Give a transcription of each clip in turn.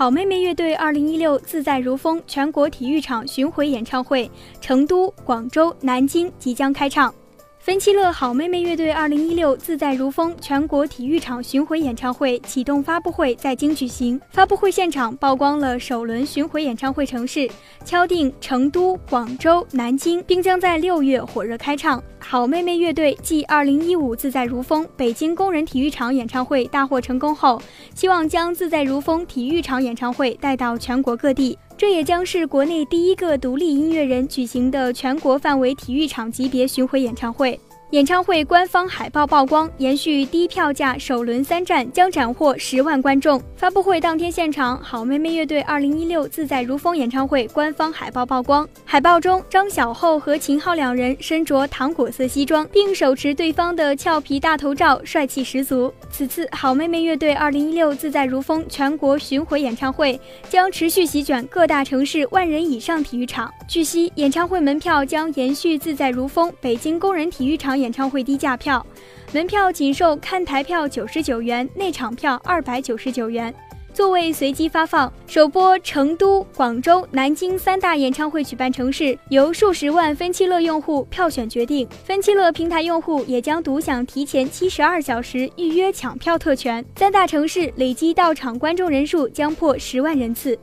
好妹妹乐队二零一六自在如风全国体育场巡回演唱会，成都、广州、南京即将开唱。分期乐好妹妹乐队二零一六自在如风全国体育场巡回演唱会启动发布会在京举行。发布会现场曝光了首轮巡回演唱会城市，敲定成都、广州、南京，并将在六月火热开唱。好妹妹乐队继二零一五自在如风北京工人体育场演唱会大获成功后，希望将自在如风体育场演唱会带到全国各地。这也将是国内第一个独立音乐人举行的全国范围体育场级别巡回演唱会。演唱会官方海报曝光，延续低票价首轮三站将斩获十万观众。发布会当天现场，好妹妹乐队二零一六自在如风演唱会官方海报曝光。海报中，张小厚和秦昊两人身着糖果色西装，并手持对方的俏皮大头照，帅气十足。此次好妹妹乐队二零一六自在如风全国巡回演唱会将持续席卷各大城市万人以上体育场。据悉，演唱会门票将延续自在如风北京工人体育场。演唱会低价票，门票仅售看台票九十九元，内场票二百九十九元，座位随机发放。首播成都、广州、南京三大演唱会举办城市，由数十万分期乐用户票选决定。分期乐平台用户也将独享提前七十二小时预约抢票特权。三大城市累计到场观众人数将破十万人次。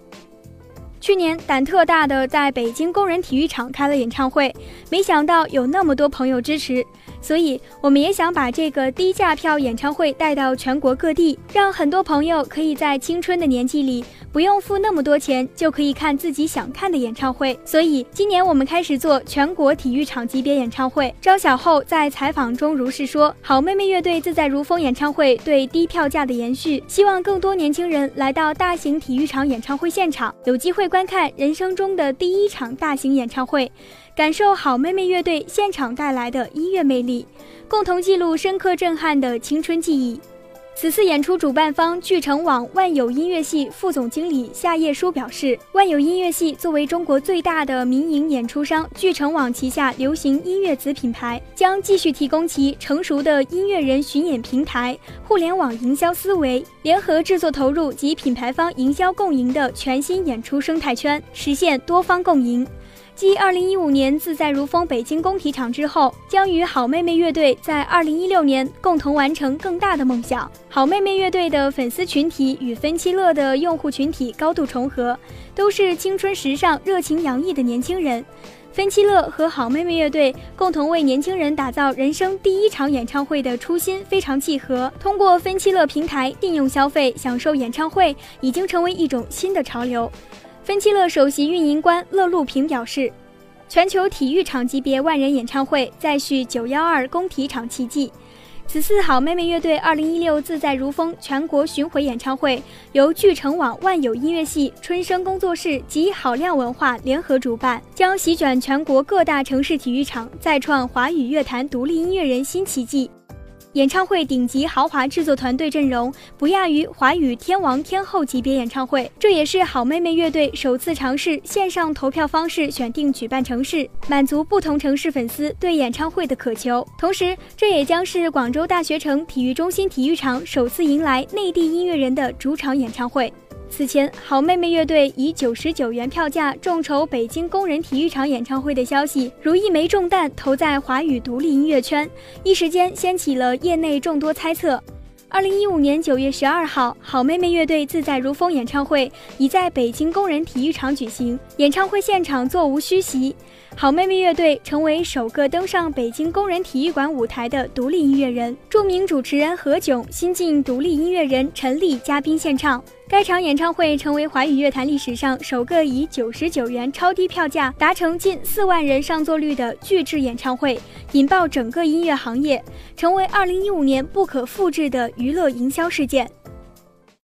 去年胆特大的在北京工人体育场开了演唱会，没想到有那么多朋友支持，所以我们也想把这个低价票演唱会带到全国各地，让很多朋友可以在青春的年纪里不用付那么多钱就可以看自己想看的演唱会。所以今年我们开始做全国体育场级别演唱会。张小厚在采访中如是说：“好妹妹乐队自在如风演唱会对低票价的延续，希望更多年轻人来到大型体育场演唱会现场，有机会。”观看人生中的第一场大型演唱会，感受好妹妹乐队现场带来的音乐魅力，共同记录深刻震撼的青春记忆。此次演出主办方聚成网万有音乐系副总经理夏叶舒表示，万有音乐系作为中国最大的民营演出商，聚成网旗下流行音乐子品牌将继续提供其成熟的音乐人巡演平台、互联网营销思维、联合制作投入及品牌方营销共赢的全新演出生态圈，实现多方共赢。继二零一五年自在如风北京工体场之后，将与好妹妹乐队在二零一六年共同完成更大的梦想。好妹妹乐队的粉丝群体与分期乐的用户群体高度重合，都是青春时尚、热情洋溢的年轻人。分期乐和好妹妹乐队共同为年轻人打造人生第一场演唱会的初心非常契合。通过分期乐平台定用消费，享受演唱会，已经成为一种新的潮流。分期乐首席运营官乐路平表示，全球体育场级别万人演唱会再续九幺二工体场奇迹。此次好妹妹乐队二零一六自在如风全国巡回演唱会由聚成网万有音乐系、春生工作室及好亮文化联合主办，将席卷全国各大城市体育场，再创华语乐坛独立音乐人新奇迹。演唱会顶级豪华制作团队阵容不亚于华语天王天后级别演唱会，这也是好妹妹乐队首次尝试线上投票方式选定举办城市，满足不同城市粉丝对演唱会的渴求。同时，这也将是广州大学城体育中心体育场首次迎来内地音乐人的主场演唱会。此前，好妹妹乐队以九十九元票价众筹北京工人体育场演唱会的消息，如一枚重弹投在华语独立音乐圈，一时间掀起了业内众多猜测。二零一五年九月十二号，好妹妹乐队自在如风演唱会已在北京工人体育场举行，演唱会现场座无虚席。好妹妹乐队成为首个登上北京工人体育馆舞台的独立音乐人，著名主持人何炅、新晋独立音乐人陈粒嘉宾献唱。该场演唱会成为华语乐坛历史上首个以九十九元超低票价达成近四万人上座率的巨制演唱会，引爆整个音乐行业，成为二零一五年不可复制的娱乐营销事件。